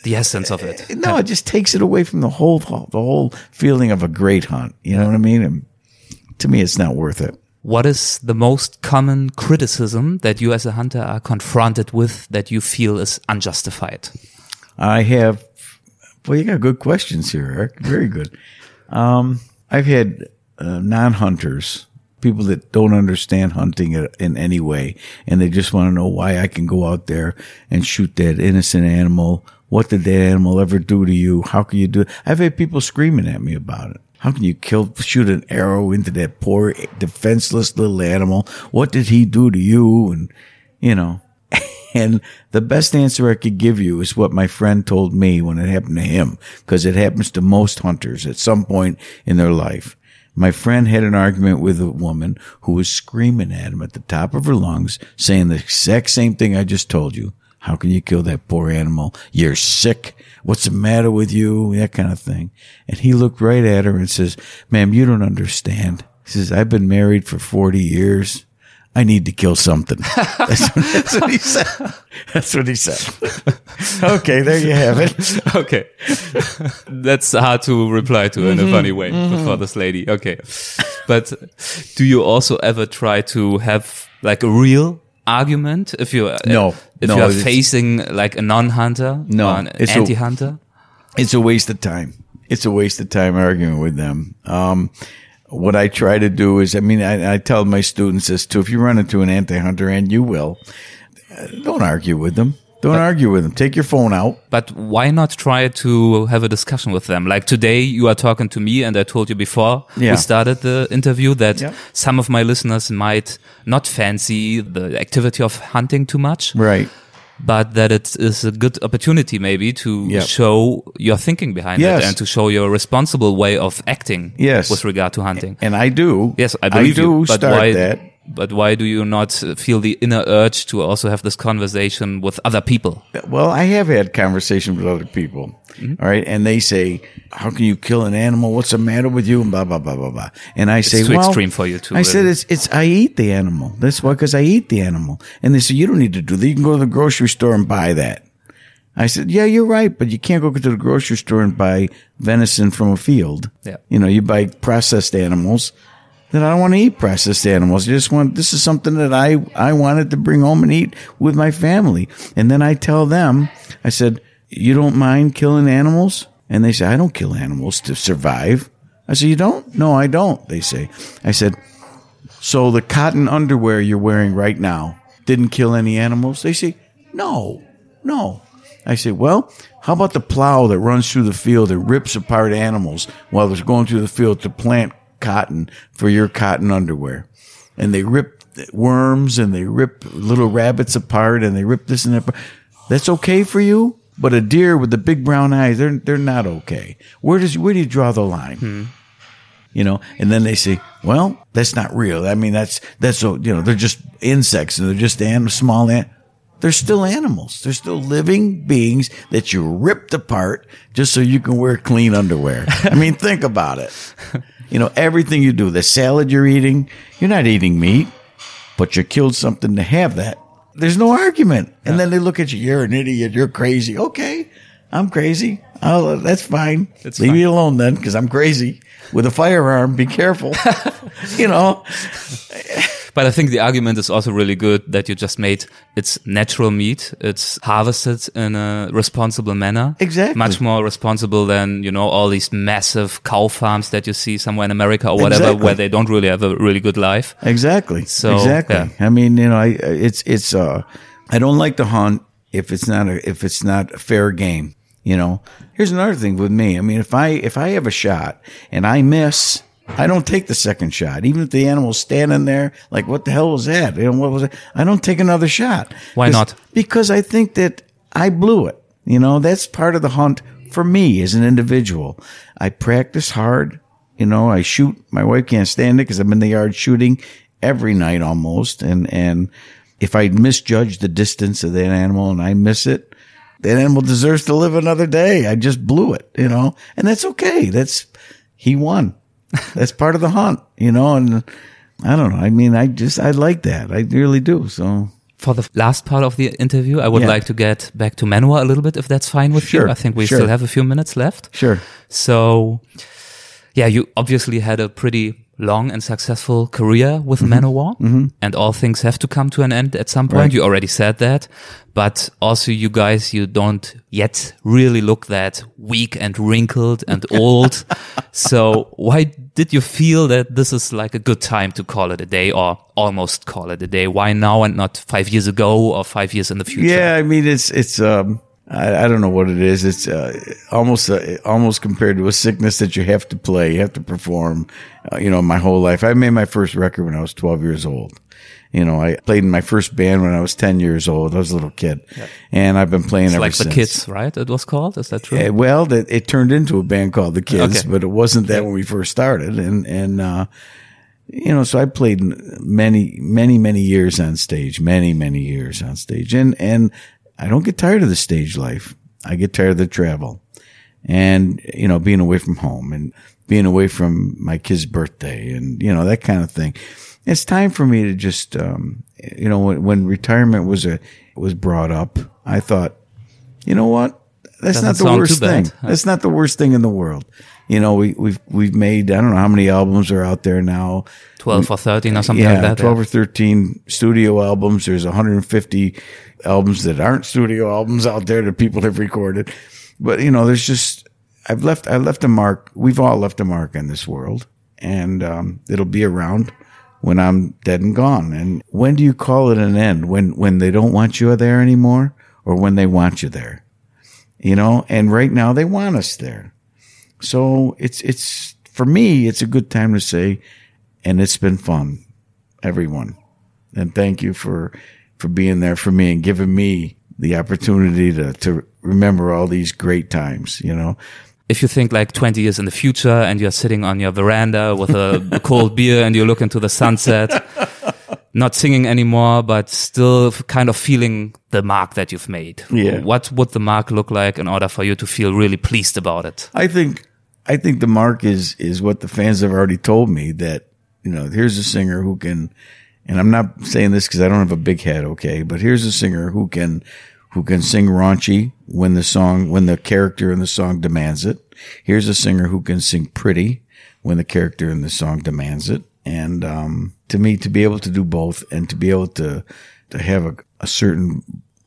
The essence of it. no, it just takes it away from the whole the whole feeling of a great hunt. You know what I mean? And to me, it's not worth it. What is the most common criticism that you as a hunter are confronted with that you feel is unjustified? I have, well, you got good questions here, Erik. Very good. Um, I've had uh, non-hunters, people that don't understand hunting in- any way, and they just want to know why I can go out there and shoot that innocent animal. What did that animal ever do to you? How can you do it? I've had people screaming at me about it. How can you kill, shoot an arrow into that poor defenseless little animal? What did he do to you? And, you know, and the best answer I could give you is what my friend told me when it happened to him, because it happens to most hunters at some point in their life. My friend had an argument with a woman who was screaming at him at the top of her lungs, saying the exact same thing I just told you. How can you kill that poor animal? You're sick. What's the matter with you? That kind of thing. And he looked right at her and says, ma'am, you don't understand. He says, I've been married for 40 years. I need to kill something. That's what, that's what he said. That's what he said. okay, there you have it. okay. That's hard to reply to in a funny way for this lady. Okay. But do you also ever try to have like a real argument if you're No. if No, you are facing like a non-hunter No, an anti-hunter? It's a waste of time. It's a waste of time arguing with them. Um, what I try to do is, I mean, I, I tell my students this too. If you run into an anti-hunter, and you will, uh, don't argue with them. Don't argue with them. Take your phone out. But why not try to have a discussion with them? Like today, you are talking to me, and I told you before Yeah. we started the interview that Yeah. some of my listeners might not fancy the activity of hunting too much, Right. But that it is a good opportunity maybe to Yep. show your thinking behind Yes. it and to show your responsible way of acting Yes. with regard to hunting. And I do. Yes, I believe do you. But start why? that. But why do you not feel the inner urge to also have this conversation with other people? Well, I have had conversations with other people. Mm-hmm. all right. And they say, how can you kill an animal? What's the matter with you? And blah, blah, blah, blah, blah. And I say, too well, extreme for you too, I said, it's, it's, I eat the animal. That's why, cause I eat the animal. And they say, you don't need to do that. You can go to the grocery store and buy that. I said, yeah, you're right, but you can't go to the grocery store and buy venison from a field. Yeah. You know, you buy processed animals. Then I don't want to eat processed animals. I just want, this is something that I, I wanted to bring home and eat with my family. And then I tell them, I said, you don't mind killing animals? And they say, I don't kill animals to survive. I said, you don't? No, I don't. They say, I said, so the cotton underwear you're wearing right now didn't kill any animals? They say, no, no. I say, well, how about the plow that runs through the field and rips apart animals while they're going through the field to plant cotton for your cotton underwear? And they rip worms and they rip little rabbits apart and they rip this and that. That's okay for you? But a deer with the big brown eyes, they're, they're not okay. Where does, where do you draw the line? Hmm. You know, and then they say, well, that's not real. I mean, that's, that's, so, you know, they're just insects and they're just an, small ant. They're still animals. They're still living beings that you ripped apart just so you can wear clean underwear. I mean, think about it. You know, everything you do, the salad you're eating, you're not eating meat, but you killed something to have that. There's no argument. And then they look at you, you're an idiot, you're crazy. Okay, I'm crazy. Oh, that's fine. It's Leave fine. me alone then, because I'm crazy. With a firearm, be careful. you know, But I think the argument is also really good that you just made. It's natural meat. It's harvested in a responsible manner. Exactly. Much more responsible than, you know, all these massive cow farms that you see somewhere in America or whatever, Exactly. where they don't really have a really good life. Exactly. So, exactly. yeah. I mean, you know, I it's it's uh I don't like to hunt if it's not a if it's not a fair game. You know, here's another thing with me. I mean, if I if I have a shot and I miss, I don't take the second shot, even if the animal's standing there. Like, what the hell was that? You know, what was it? I don't take another shot. Why not? Because I think that I blew it. You know, that's part of the hunt for me as an individual. I practice hard. You know, I shoot. My wife can't stand it because I'm in the yard shooting every night almost. And, and if I misjudge the distance of that animal and I miss it, that animal deserves to live another day. I just blew it, you know, and that's okay. That's, he won. That's part of the hunt, you know, and I don't know. I mean, I just, I like that. I really do. So For the last part of the interview, I would Yeah. like to get back to Manowar a little bit, if that's fine with you. I think we sure. still have a few minutes left. sure. So, yeah, you obviously had a pretty long and successful career with Mm-hmm. Manowar, and all things have to come to an end at some point. Right. You already said that, but also you guys, you don't yet really look that weak and wrinkled and old. so why did you feel that this is like a good time to call it a day or almost call it a day? Why now and not five years ago or five years in the future? Yeah, I mean it's it's um I, I don't know what it is. It's uh, almost uh, almost compared to a sickness that you have to play, you have to perform. Uh, you know, my whole life. I made my first record when I was 12 years old. You know, I played in my first band when I was 10 years old. I was a little kid, and I've been playing It's ever like the kids, right? It was called. Is that true? Uh, well, that it turned into a band called the Kids, Okay. but it wasn't that when we first started. And and uh, you know, so I played many, many, many years on stage, many, many years on stage, and and I don't get tired of the stage life. I get tired of the travel, and you know, being away from home and being away from my kid's birthday, and you know that kind of thing. It's time for me to just, um, you know, when, when retirement was a was brought up, I thought, you know what? That's Doesn't not the worst thing. That's not the worst thing in the world. You know, we, we've we've made I don't know how many albums are out there now. 12 or 13 or something yeah, like that. twelve or thirteen studio albums. There's 150 albums that aren't studio albums out there that people have recorded. But you know, there's just I've left I left a mark. We've all left a mark in this world, and um, it'll be around when I'm dead and gone. And when do you call it an end? When when they don't want you there anymore, or when they want you there? You know, and right now they want us there. So it's it's for me, it's a good time to say, and it's been fun, everyone, and thank you for for being there for me and giving me the opportunity to to remember all these great times. You know, if you think like 20 years in the future and you're sitting on your veranda with a cold beer and you look into the sunset, not singing anymore, but still kind of feeling the mark that you've made. Yeah. What would the mark look like in order for you to feel really pleased about it? I think I think the mark is is what the fans have already told me that you know here's a singer who can, and I'm not saying this because I don't have a big head, okay, but here's a singer who can who can sing raunchy when the song when the character in the song demands it. Here's a singer who can sing pretty when the character in the song demands it. And um, to me, to be able to do both and to be able to to have a, a certain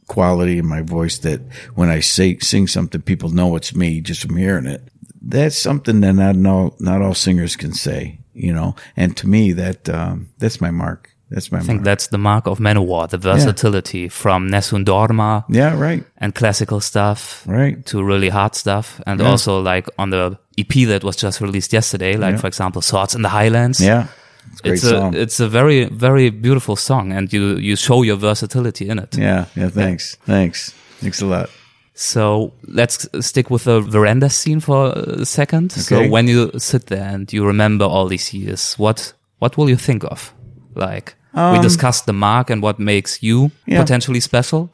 quality in my voice that when I say sing something, people know it's me just from hearing it. That's something that not all not all singers can say, you know. And to me, that um, that's my mark. That's my I think mark. that's the mark of Manowar, the versatility from Nessun Dorma yeah, right, and classical stuff right. to really hard stuff. And Yeah. also like on the EP that was just released yesterday, like Yeah. for example, Swords in the Highlands. Yeah, it's a great It's a, song. it's a very, very beautiful song and you, you show your versatility in it. yeah, yeah. Thanks, thanks, thanks a lot. So let's stick with the veranda scene for a second. So when you sit there and you remember all these years, what, what will you think of? Like we discussed the mark and what makes you Um, Yeah. potentially special.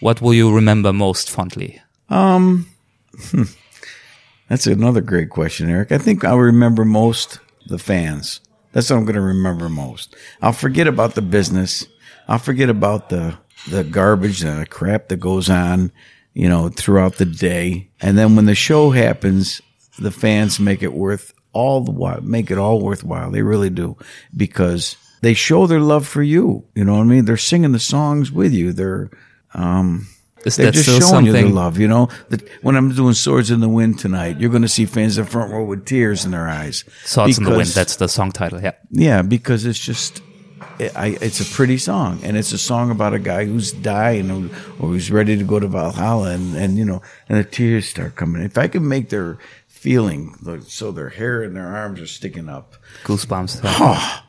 What will you remember most fondly? Um, that's another great question, Erik. I think I'll remember most the fans. That's what I'm going to remember most. I'll forget about the business. I'll forget about the the garbage and the crap that goes on, you know, throughout the day. And then when the show happens, the fans make it worth all the while, make it all worthwhile. They really do because they show their love for you. You know what I mean? They're singing the songs with you. They're um, Is they're just showing you their love, you know. That when I'm doing Swords in the Wind tonight, you're going to see fans in the front row with tears in their eyes. Swords in the Wind. That's the song title. Yeah. yeah, because it's just, it, I, it's a pretty song, and it's a song about a guy who's dying or, or who's ready to go to Valhalla, and and you know, and the tears start coming. If I can make their feeling so their hair and their arms are sticking up, Goosebumps. Yeah.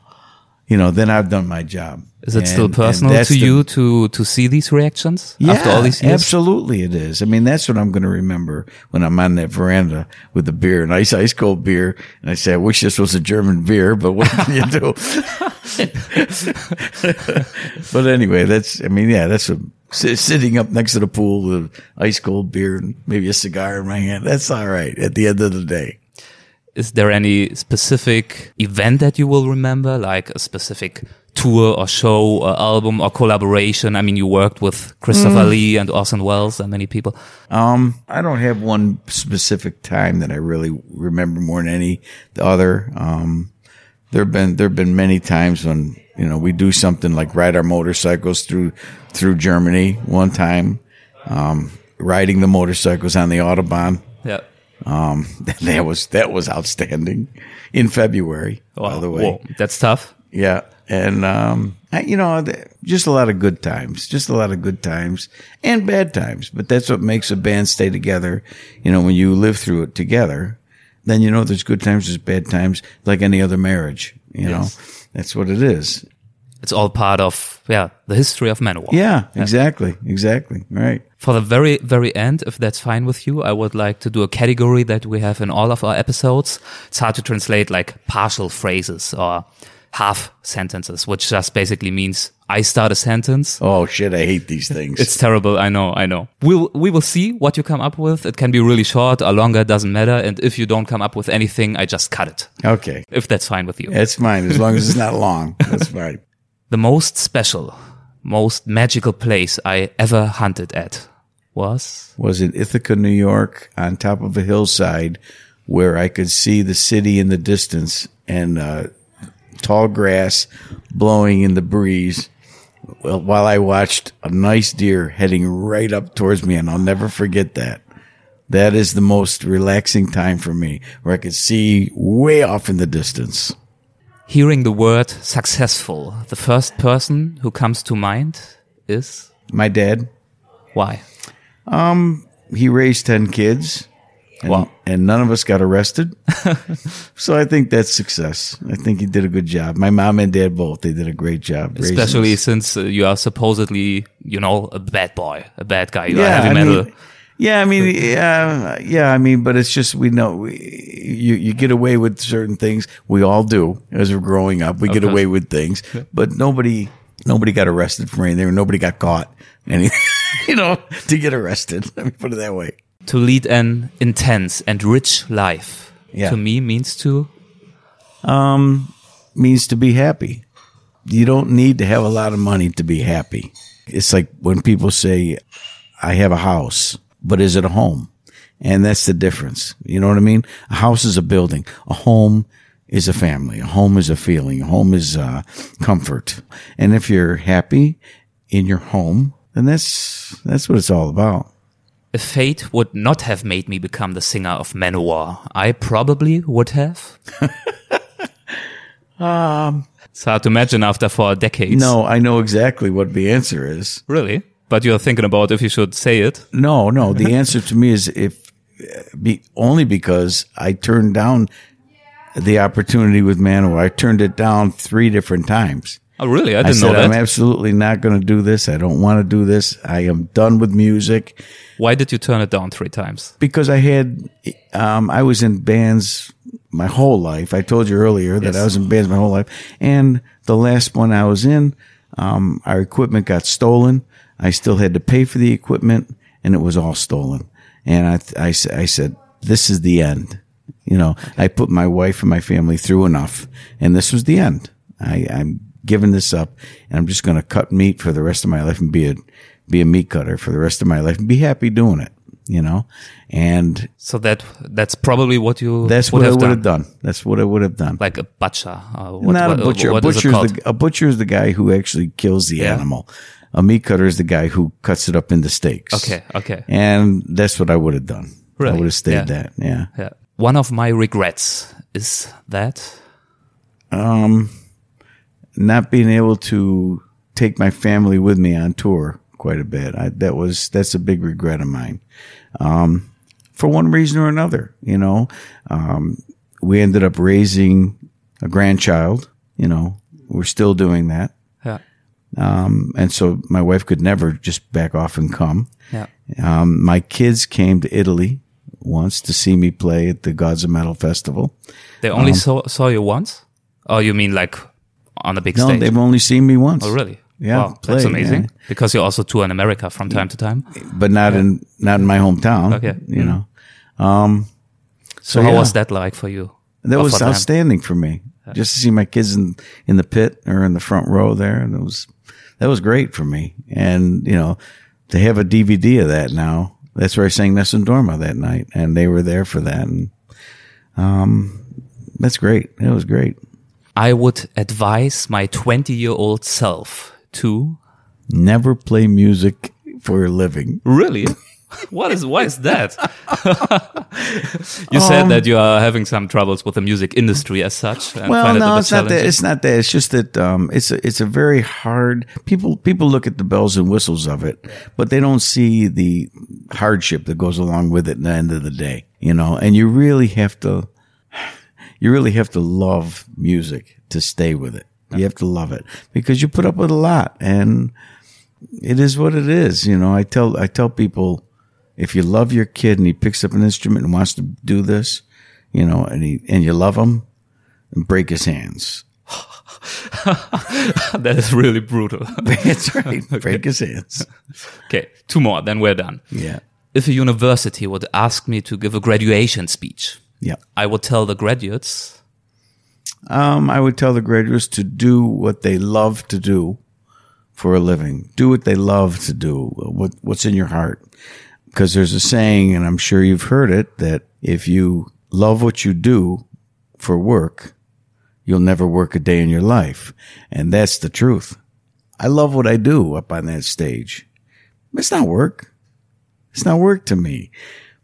You know, then I've done my job. Is it still And- and personal to the- you to to see these reactions after all these years? Absolutely, it is. I mean, that's what I'm going to remember when I'm on that veranda with the beer, nice ice cold beer, and I say, "I wish this was a German beer, but what can you do?" but anyway, that's. I mean, yeah, that's a, sitting up next to the pool with ice cold beer and maybe a cigar in my hand. That's all right at the end of the day. Is there any specific event that you will remember, like a specific tour or show or album or collaboration? I mean, you worked with Christopher Mm. Lee and Orson Welles and many people. Um, I don't have one specific time that I really remember more than any the other. Um, there've been there've been many times when you know we do something like ride our motorcycles through through Germany. One time, um, riding the motorcycles on the autobahn. Yeah. Um, that was that was outstanding in February. by the way, Whoa, that's tough. yeah. And, um, I, you know, just a lot of good times, just a lot of good times and bad times. But that's what makes a band stay together. You know, when you live through it together, then you know there's good times, there's bad times, like any other marriage. You know, that's what it is. It's all part of, yeah, the history of Manowar. Yeah, exactly. Exactly. Right. For the very, very end, if that's fine with you, I would like to do a category that we have in all of our episodes. It's hard to translate like partial phrases or half sentences, which just basically means I start a sentence. Oh shit. I hate these things. It's terrible. I know. I know. We'll, we will see what you come up with. It can be really short or longer. It doesn't matter. And if you don't come up with anything, I just cut it. okay. If that's fine with you. That's fine. As long as it's not long. That's fine. The most special, most magical place I ever hunted at was was in Ithaca, New York, on top of a hillside where I could see the city in the distance and uh, tall grass blowing in the breeze. Well, while I watched a nice deer heading right up towards me, and I'll never forget that. That is the most relaxing time for me, where I could see way off in the distance. Hearing the word successful. The first person who comes to mind is My dad, why? Um, he raised 10 kids. And, Wow. and none of us got arrested. so I think that's success. I think he did a good job. My mom and dad both, they did a great job. Especially since uh, you are supposedly, you know, a bad boy, a bad guy. You are yeah, heavy I metal. mean, yeah, I mean, yeah, yeah, I mean, but it's just, we know, we, you, you get away with certain things. We all do as we're growing up. We get away with things, but nobody, nobody got arrested for anything. Nobody got caught. Any, you know, to get arrested. Let me put it that way. to lead an intense and rich life Yeah. to me means to um means to be happy. You don't need to have a lot of money to be happy. It's like when people say, I have a house, but is it a home? And that's the difference. You know what I mean? A house is a building. A home is a family. A home is a feeling. A home is uh, comfort. And if you're happy in your home, then that's that's what it's all about. if fate would not have made me become the singer of Manowar, I probably would have. It's hard to imagine after four decades. No, I know exactly what the answer is. Really? But you're thinking about if you should say it. No, no. The answer to me is if be, only because I turned down the opportunity with Manowar. I turned it down three different times. Oh, really? I I didn't said, know that. I'm absolutely not going to do this. I don't want to do this. I am done with music Why did you turn it down three times? because I had, um, I was in bands my whole life. I told you earlier that Yes. I was in bands my whole life. And the last one I was in, um, our equipment got stolen. I still had to pay for the equipment and it was all stolen. And I, I said, this is the end. You know, I put my wife and my family through enough and this was the end. I, I'm giving this up and I'm just going to cut meat for the rest of my life and be a, be a meat cutter for the rest of my life and be happy doing it, you know? And So that that's probably what you that's would what I would done. have done. That's what I would have done. Like a butcher. Uh, what, Not what- a butcher. What a butcher is the, a butcher is the guy who actually kills the Yeah. animal. A meat cutter is the guy who cuts it up into steaks. Okay, okay. And that's what I would have done. I would have stayed Yeah. that. Yeah. Yeah. One of my regrets is that. Um not being able to take my family with me on tour quite a bit. I, that was, that's a big regret of mine. Um, for one reason or another, you know, um, we ended up raising a grandchild, you know, we're still doing that. Yeah. Um, and so my wife could never just back off and come. Yeah. Um, my kids came to Italy once to see me play at the Gods of Metal Festival. They only Um, saw saw you once. Oh, you mean like on a big No, stage? they've only seen me once. oh, really? Yeah, Wow, that's amazing. yeah. Because you also tour in America from time to time. But not in not in my hometown. Okay. you know So, So, how yeah. was that like for you? that was for them? outstanding for me. Just to see my kids in in the pit or in the front row there, and it was that was great for me. And you know, to have a DVD of that now, that's where I sang Nessun Dorma that night, and they were there for that, and um, that's great. It was great. I would advise my 20 year old self to Never play music for a living. really. What is why is that? you said Um, that you are having some troubles with the music industry as such. And Well, find it no, it's not that. It's not that. It's just that um, it's a, it's a very hard. People people look at the bells and whistles of it, but they don't see the hardship that goes along with it. At the end of the day, you know, and you really have to, you really have to love music to stay with it. You have to love it because you put up with a lot, and it is what it is. You know, I tell I tell people if you love your kid and he picks up an instrument and wants to do this, you know, and he and you love him, break his hands. that is really brutal. That's right. Break his hands. okay, two more, then we're done. Yeah. If a university would ask me to give a graduation speech, Yeah. I would tell the graduates, Um, I would tell the graduates to do what they love to do for a living. Do what they love to do. What, what's in your heart. Because there's a saying, and I'm sure you've heard it, that if you love what you do for work, you'll never work a day in your life. And that's the truth. I love what I do up on that stage. It's not work. It's not work to me.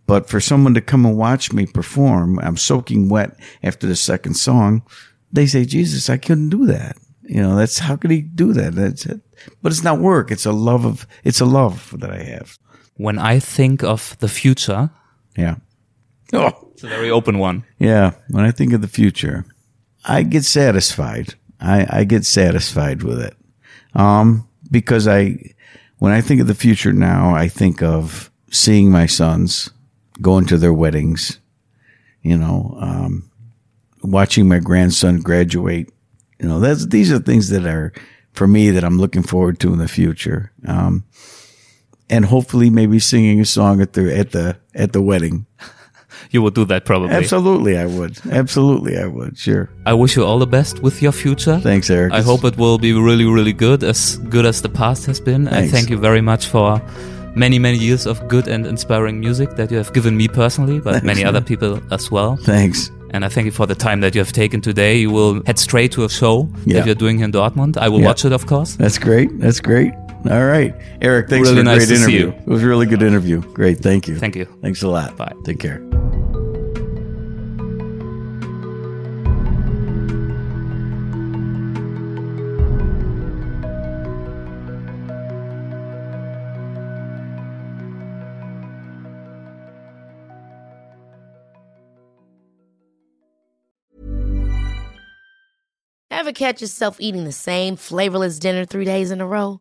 But for someone to come and watch me perform, I'm soaking wet after the second song. They say, Jesus, I couldn't do that. You know, that's how could he do that? That's it. But it's not work. It's a love of, it's a love that I have. When I think of the future, Yeah. Oh, it's a very open one. yeah. When I think of the future, I get satisfied. I, I get satisfied with it. Um, because I, when I think of the future now, I think of seeing my sons going to their weddings, you know, um, watching my grandson graduate. You know, that's, these are things that are for me that I'm looking forward to in the future. Um, and hopefully maybe singing a song at the, at the, at the wedding. You would do that probably. Absolutely. I would. Absolutely. I would. Sure. I wish you all the best with your future. Thanks, Erik. I hope it will be really, really good, as good as the past has been. I Thanks. thank you very much for many, many years of good and inspiring music that you have given me personally, but many other people as well. Thanks. And I thank you for the time that you have taken today. You will head straight to a show Yeah. that you're doing here in Dortmund. I will Yeah. watch it, of course. That's great. That's great. All right, Erik. Thanks really for a nice great interview. It was a really good interview. Great. Thank you. Thank you. Thanks a lot. Bye. Take care. Ever catch yourself eating the same flavorless dinner three days in a row?